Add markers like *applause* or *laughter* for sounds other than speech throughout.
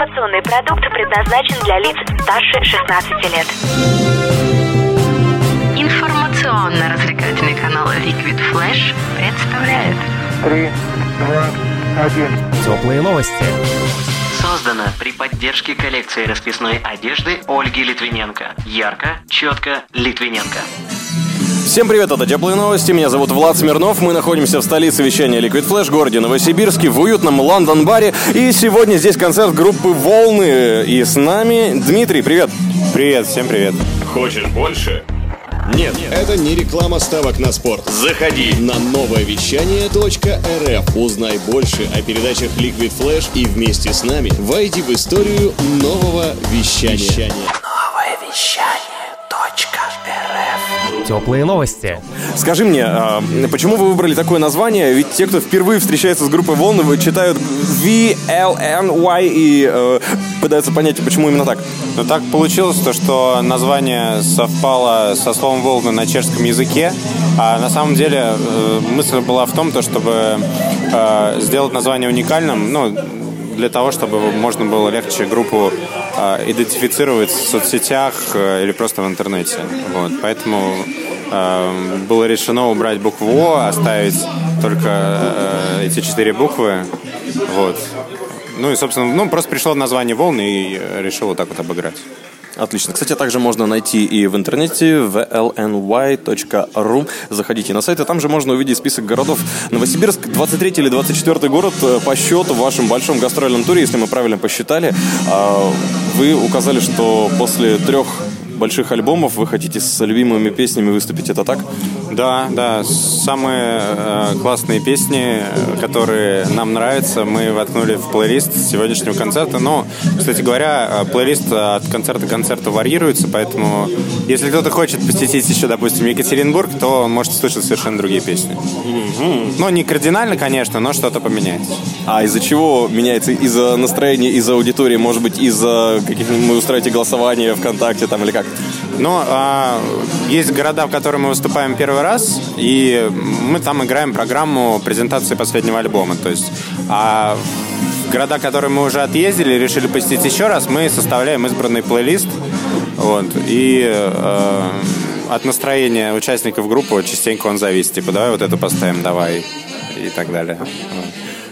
Информационный продукт предназначен для лиц старше 16 лет. Информационно-развлекательный канал Liquid Flash представляет Три, два, один. Теплые новости. Создано при поддержке коллекции расписной одежды Ольги Литвиненко. Ярко, четко, Литвиненко. Всем привет, это Теплые новости. Меня зовут Влад Смирнов. Мы находимся в столице вещания Liquid Flash, городе Новосибирске, в уютном Лондон-баре. И сегодня здесь концерт группы «Волны». И с нами Дмитрий, привет. Привет, всем привет. Хочешь больше? Нет, это не реклама ставок на спорт. Заходи на новое вещание .рф. Узнай больше о передачах Liquid Flash и вместе с нами войди в историю нового вещания. Новое вещание. Теплые новости. Скажи мне, а, почему вы выбрали такое название? Ведь те, кто впервые встречается с группой Волны, читают V, L, N, Y и э, пытаются понять, почему именно так. Ну так получилось то, что название совпало со словом Волны на чешском языке, а на самом деле э, мысль была в том, то, чтобы э, сделать название уникальным, ну, для того, чтобы можно было легче группу идентифицировать в соцсетях э, или просто в интернете. Вот. Поэтому э, было решено убрать букву О, оставить только э, эти четыре буквы. Вот. Ну и, собственно, ну, просто пришло название волны и решил вот так вот обыграть. Отлично. Кстати, также можно найти и в интернете vlny.ru. Заходите на сайт, и там же можно увидеть список городов. Новосибирск 23 или 24 город э, по счету в вашем большом гастрольном туре, если мы правильно посчитали. А, вы указали, что после трех больших альбомов вы хотите с любимыми песнями выступить, это так? Да, да. Самые э, классные песни, которые нам нравятся, мы воткнули в плейлист сегодняшнего концерта. Но, кстати говоря, э, плейлист от концерта к концерту варьируется, поэтому если кто-то хочет посетить еще, допустим, Екатеринбург, то он может слышать совершенно другие песни. Mm-hmm. Ну, не кардинально, конечно, но что-то поменяется. А из-за чего меняется? Из-за настроения, из-за аудитории, может быть, из-за каких-нибудь вы устраиваете голосование ВКонтакте там или как? Но а, есть города, в которых мы выступаем первый раз, и мы там играем программу презентации последнего альбома. То есть, а города, которые мы уже отъездили, решили посетить еще раз, мы составляем избранный плейлист. Вот, и э, от настроения участников группы частенько он зависит. Типа, давай вот это поставим, давай, и так далее.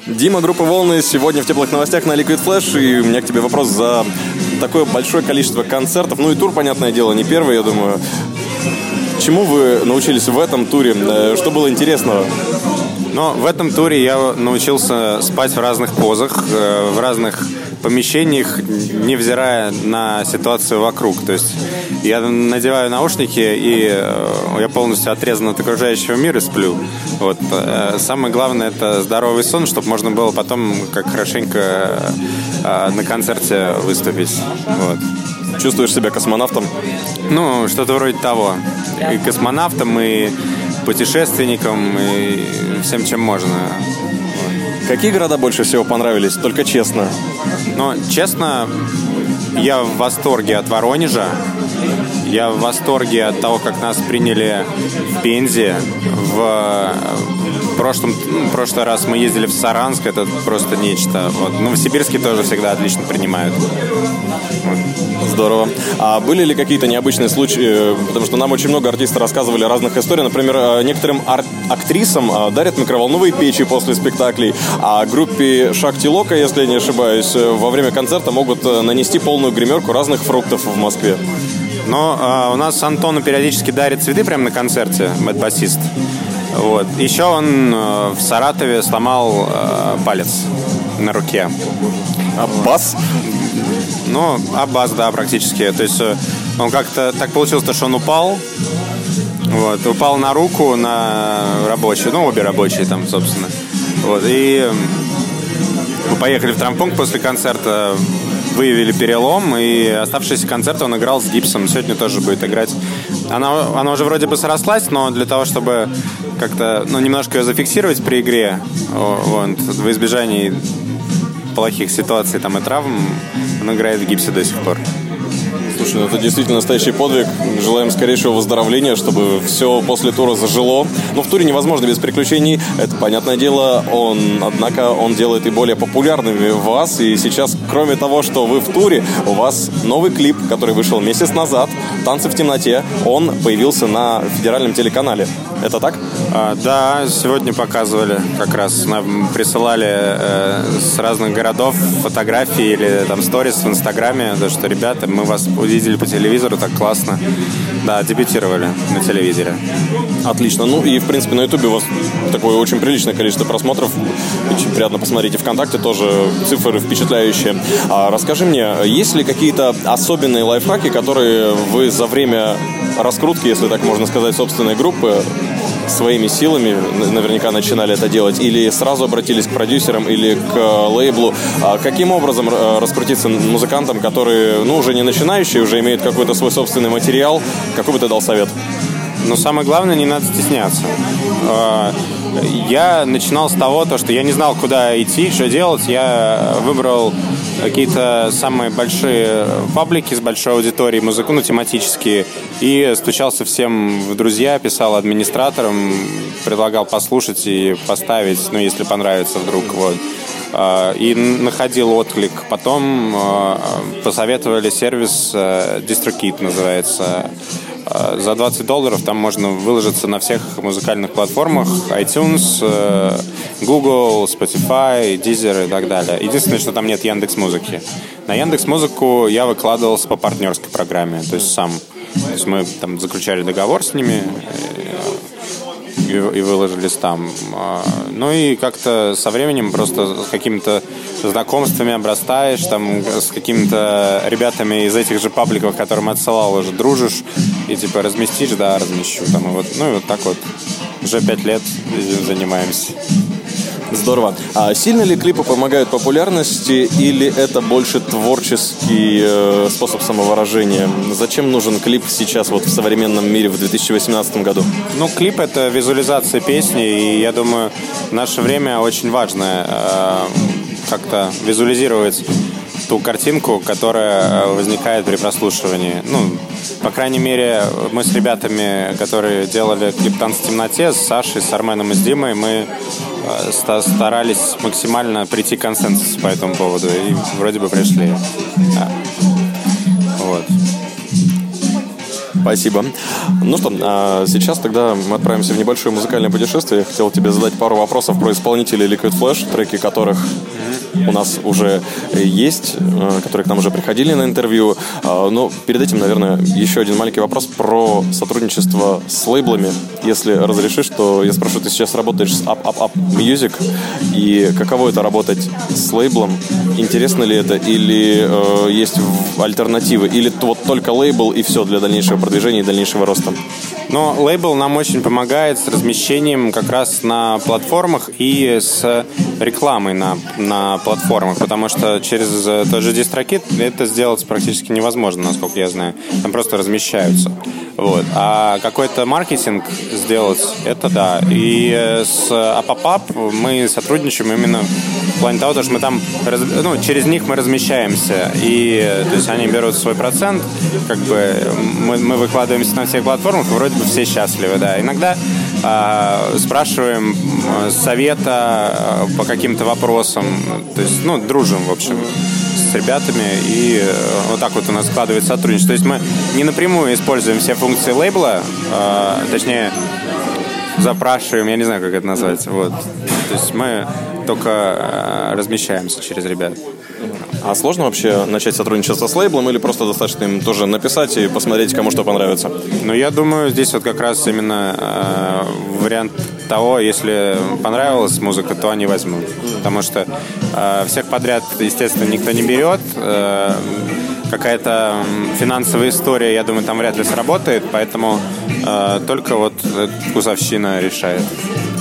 Дима, группа «Волны» сегодня в теплых новостях на Liquid Flash. И у меня к тебе вопрос за такое большое количество концертов. Ну и тур, понятное дело, не первый, я думаю. Чему вы научились в этом туре? Э, что было интересного? Но в этом туре я научился спать в разных позах, э, в разных помещениях, невзирая на ситуацию вокруг. То есть я надеваю наушники, и э, я полностью отрезан от окружающего мира и сплю. Вот. Самое главное – это здоровый сон, чтобы можно было потом как хорошенько на концерте выступить. Вот. Чувствуешь себя космонавтом? Ну, что-то вроде того. И космонавтом, и путешественником, и всем, чем можно. Какие города больше всего понравились? Только честно. Ну, честно, я в восторге от Воронежа. Я в восторге от того, как нас приняли в Пензе. В прошлом, ну, прошлый раз мы ездили в Саранск, это просто нечто. Вот. В Новосибирске тоже всегда отлично принимают. Вот. Здорово. А были ли какие-то необычные случаи? Потому что нам очень много артистов рассказывали разных историй. Например, э, некоторым ар- актрисам э, дарят микроволновые печи после спектаклей, а группе Шахти Лока, если я не ошибаюсь, э, во время концерта могут нанести полную гримерку разных фруктов в Москве. Но э, у нас Антону периодически дарит цветы прямо на концерте, бэт-басист. Вот. Еще он э, в Саратове сломал э, палец на руке. Аббас? Ну, Аббас, да, практически. То есть э, он как-то так получилось, что он упал. Вот, упал на руку, на рабочую, ну, обе рабочие там, собственно. Вот, и мы поехали в травмпункт после концерта, выявили перелом, и оставшийся концерт он играл с гипсом. Сегодня тоже будет играть. Она, она уже вроде бы срослась, но для того, чтобы как-то, ну, немножко ее зафиксировать при игре, вот, в избежании плохих ситуаций там и травм, он играет в гипсе до сих пор. Слушай, ну это действительно настоящий подвиг. Желаем скорейшего выздоровления, чтобы все после тура зажило. Но в туре невозможно без приключений. Это понятное дело. Он, однако, он делает и более популярными вас. И сейчас, кроме того, что вы в туре, у вас новый клип, который вышел месяц назад. «Танцы в темноте». Он появился на федеральном телеканале. Это так? А, да, сегодня показывали как раз. Нам присылали э, с разных городов фотографии или там сторис в Инстаграме, то, что, ребята, мы вас увидели по телевизору, так классно. Да, дебютировали на телевизоре. Отлично. Ну и, в принципе, на Ютубе у вас такое очень приличное количество просмотров. Очень приятно посмотреть. И ВКонтакте тоже цифры впечатляющие. А расскажи мне, есть ли какие-то особенные лайфхаки, которые вы за время раскрутки, если так можно сказать, собственной группы своими силами наверняка начинали это делать, или сразу обратились к продюсерам или к э, лейблу. А каким образом э, раскрутиться музыкантам, которые, ну, уже не начинающие, уже имеют какой-то свой собственный материал? Какой бы ты дал совет? Но самое главное, не надо стесняться. А, я начинал с того, то, что я не знал, куда идти, что делать. Я выбрал какие-то самые большие паблики с большой аудиторией музыку, ну, тематические, и стучался всем в друзья, писал администраторам, предлагал послушать и поставить, ну, если понравится вдруг, вот. А, и находил отклик. Потом а, посоветовали сервис э, DistroKit называется. А, за 20 долларов там можно выложиться на всех музыкальных платформах iTunes, э, Google, Spotify, Deezer и так далее. Единственное, что там нет Яндекс Музыки. На Яндекс Музыку я выкладывался по партнерской программе, то есть сам. То есть мы там заключали договор с ними, и, и выложились там. Ну и как-то со временем просто с какими-то знакомствами обрастаешь, там с какими-то ребятами из этих же пабликов, которым отсылал, уже дружишь, и типа разместишь, да, размещу. Там, и вот, ну и вот так вот. Уже пять лет этим занимаемся. Здорово. А сильно ли клипы помогают популярности или это больше творческий э, способ самовыражения? Зачем нужен клип сейчас вот в современном мире в 2018 году? Ну, клип — это визуализация песни, и я думаю, наше время очень важно э, как-то визуализировать ту картинку, которая э, возникает при прослушивании. Ну, по крайней мере, мы с ребятами, которые делали клип «Танц в темноте», с Сашей, с Арменом и с Димой, мы э, старались максимально прийти к консенсусу по этому поводу, и вроде бы пришли. Да. Вот. Спасибо. Ну что, а сейчас тогда мы отправимся в небольшое музыкальное путешествие. Я хотел тебе задать пару вопросов про исполнителей Liquid Flash, треки которых у нас уже есть, э, которые к нам уже приходили на интервью. А, но перед этим, наверное, еще один маленький вопрос про сотрудничество с лейблами. Если разрешишь, то я спрошу, ты сейчас работаешь с Up Up Up Music, и каково это работать с лейблом? Интересно ли это, или э, есть альтернативы, или вот только лейбл и все для дальнейшего продвижения и дальнейшего роста? Но лейбл нам очень помогает с размещением как раз на платформах и с рекламой на, на платформах, потому что через тот же DistroKit это сделать практически невозможно, насколько я знаю. Там просто размещаются. Вот. А какой-то маркетинг сделать, это да. И с Апапап мы сотрудничаем именно в плане того, что мы там, ну, через них мы размещаемся. И, то есть они берут свой процент, как бы мы, мы выкладываемся на всех платформах, вроде все счастливы, да. Иногда э, спрашиваем совета по каким-то вопросам, то есть, ну, дружим, в общем с ребятами, и э, вот так вот у нас складывается сотрудничество. То есть мы не напрямую используем все функции лейбла, а, точнее, запрашиваем, я не знаю, как это называется, вот. То есть мы только э, размещаемся через ребят. А сложно вообще начать сотрудничество с лейблом или просто достаточно им тоже написать и посмотреть, кому что понравится? Ну, я думаю, здесь вот как раз именно э, вариант того, если понравилась музыка, то они возьмут. Потому что э, всех подряд, естественно, никто не берет. Э, какая-то финансовая история, я думаю, там вряд ли сработает, поэтому э, только вот вкусовщина решает.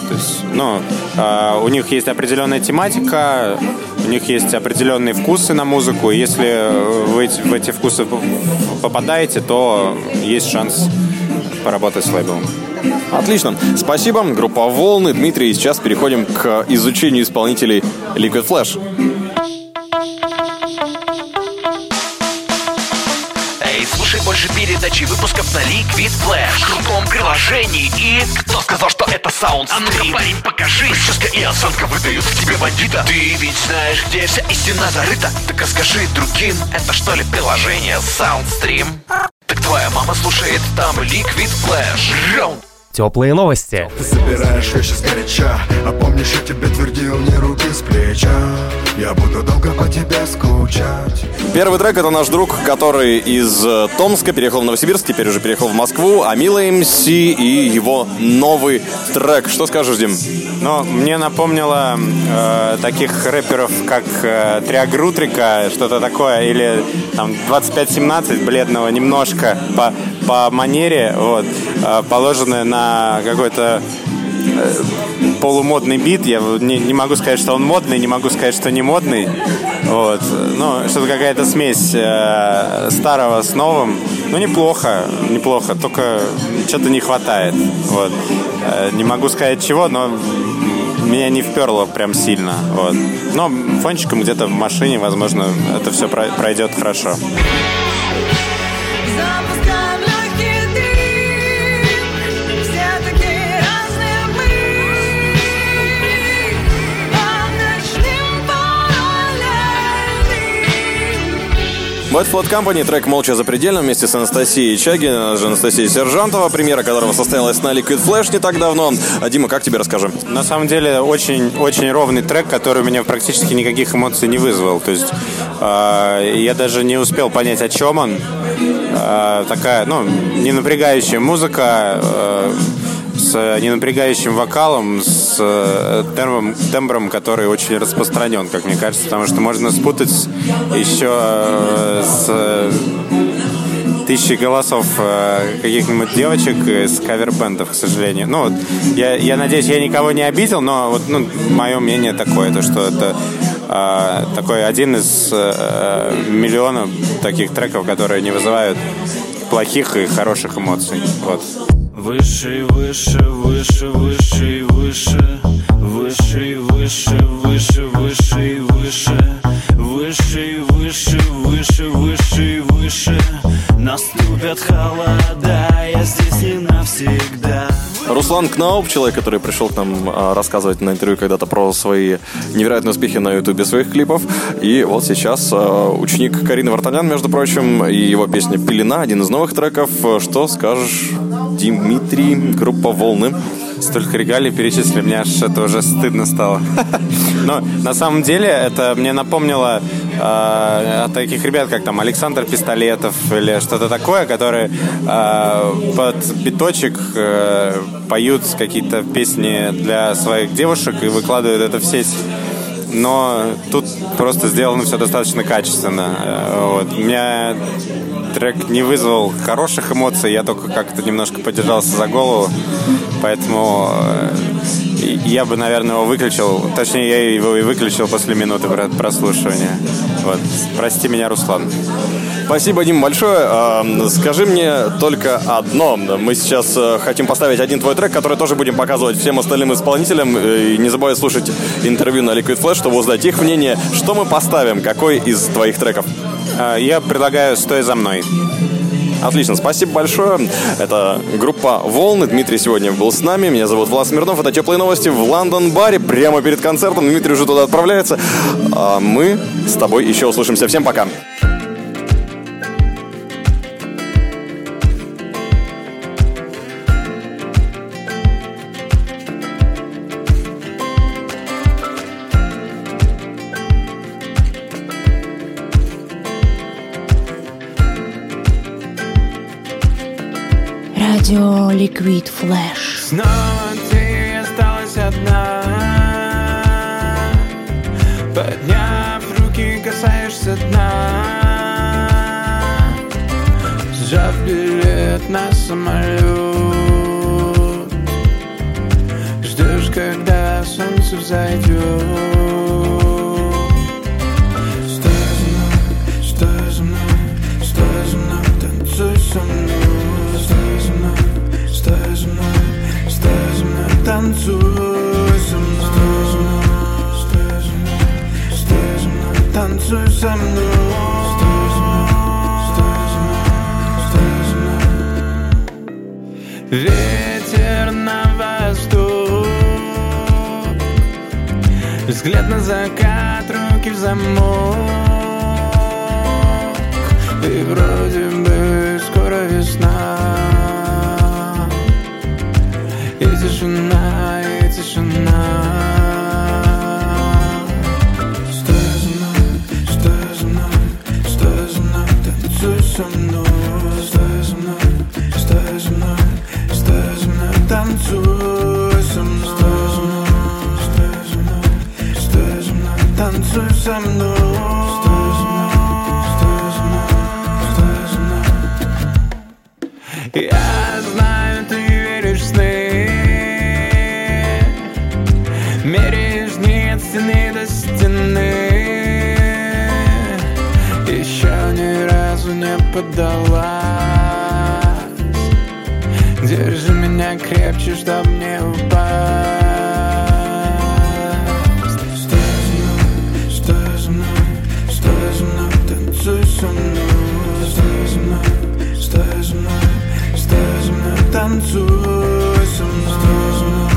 То есть, ну, э, у них есть определенная тематика, у них есть определенные вкусы на музыку, и если вы в эти вкусы попадаете, то есть шанс поработать с лейблом. Отлично. Спасибо. Группа «Волны». Дмитрий, сейчас переходим к изучению исполнителей Liquid Flash. Больше передач и выпусков на Liquid Flash. В крутом приложении и... Кто сказал, что это саунд А ну-ка, парень, покажи. Прическа и осанка выдают к тебе бандита. Ты ведь знаешь, где вся истина зарыта. Так а скажи другим, это что ли приложение Soundstream? Так твоя мама слушает там Liquid Flash Раунд Теплые новости. Ты собираешь вещи сгоряча А помнишь, я тебе твердил, не руки с плеча Я буду долго по тебе скучать Первый трек это наш друг, который из э, Томска переехал в Новосибирск, теперь уже переехал в Москву, а Мила МС и его новый трек. Что скажешь, Дим? Ну, мне напомнило э, таких рэперов, как э, Триагрутрика, что-то такое, или там 2517 бледного немножко по, по манере, вот, э, положенное на какой-то э, полумодный бит. Я не, не могу сказать, что он модный, не могу сказать, что не модный. Вот. Ну, что-то какая-то смесь э, старого с новым. Ну, неплохо, неплохо, только что-то не хватает. Вот. Э, не могу сказать чего, но меня не вперло прям сильно. Вот. Но фончиком где-то в машине, возможно, это все пройдет хорошо. Bad Flood Company, трек «Молча за пределом» вместе с Анастасией она же Анастасия Сержантова, премьера которого состоялась на Liquid Flash не так давно. А, Дима, как тебе расскажем? На самом деле очень, очень ровный трек, который у меня практически никаких эмоций не вызвал. То есть э, я даже не успел понять, о чем он. Э, такая, ну, не напрягающая музыка, э, ненапрягающим вокалом, с э, тембром, тембром, который очень распространен, как мне кажется, потому что можно спутать еще э, с э, тысячи голосов каких-нибудь девочек из кавер-бендов, к сожалению. Ну, вот, я, я надеюсь, я никого не обидел, но вот, ну, мое мнение такое, то, что это э, такой один из э, миллионов таких треков, которые не вызывают плохих и хороших эмоций. Вот. Выше и выше, выше, выше и выше Выше и выше, выше, выше и выше Выше и выше, выше, выше и выше Наступят холода, я здесь не навсегда Руслан Кнауп, человек, который пришел к нам а, рассказывать на интервью когда-то про свои невероятные успехи на ютубе своих клипов. И вот сейчас а, ученик Карины Вартанян, между прочим, и его песня «Пелена» — один из новых треков. Что скажешь Дмитрий, группа «Волны»? Столько регалий перечислили, мне аж это уже стыдно стало. *laughs* Но на самом деле это мне напомнило э, от таких ребят, как там Александр Пистолетов или что-то такое, которые э, под биточек э, поют какие-то песни для своих девушек и выкладывают это в сеть но тут просто сделано все достаточно качественно. Э, Вот. Меня трек не вызвал хороших эмоций, я только как-то немножко подержался за голову, поэтому э, я бы, наверное, его выключил, точнее, я его и выключил после минуты про- прослушивания. Вот. Прости меня, Руслан. Спасибо, Дим, большое. А, Скажи мне только одно. Мы сейчас э, хотим поставить один твой трек, который тоже будем показывать всем остальным исполнителям. Э, И не забывай слушать интервью на Liquid Flash, чтобы узнать их мнение. Что мы поставим? Какой из твоих треков? Э, Я предлагаю «Стой за мной». Отлично, спасибо большое. Это группа «Волны». Дмитрий сегодня был с нами. Меня зовут Влад Смирнов. Это «Теплые новости» в Лондон-баре прямо перед концертом. Дмитрий уже туда отправляется. А мы с тобой еще услышимся. Всем пока. Радио Liquid Flash. Снова ты осталась одна. Подняв руки, касаешься дна. Сжав билет на самолет. Ждешь, когда солнце взойдет танцуй со мной Танцуй со мной Ветер на восток Взгляд на закат, руки в замок. И вроде бы скоро весна И тишина. Поддалась. Держи меня крепче, чтоб не упасть. Стой за мной, стой за мной, стой за мной Танцуй со мной. Стой за мной, стой за мной, стой за мной Танцуй со мной. Стой за мной,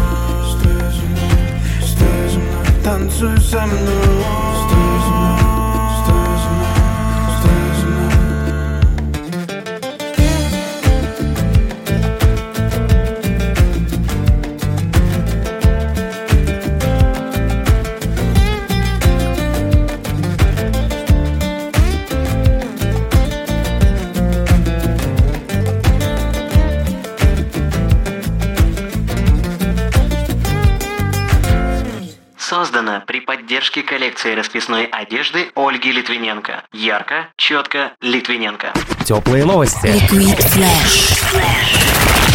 стой за мной, стой за мной Танцуй со мной, Поддержке коллекции расписной одежды Ольги Литвиненко. Ярко, четко, Литвиненко. Теплые новости. Liquid Flash.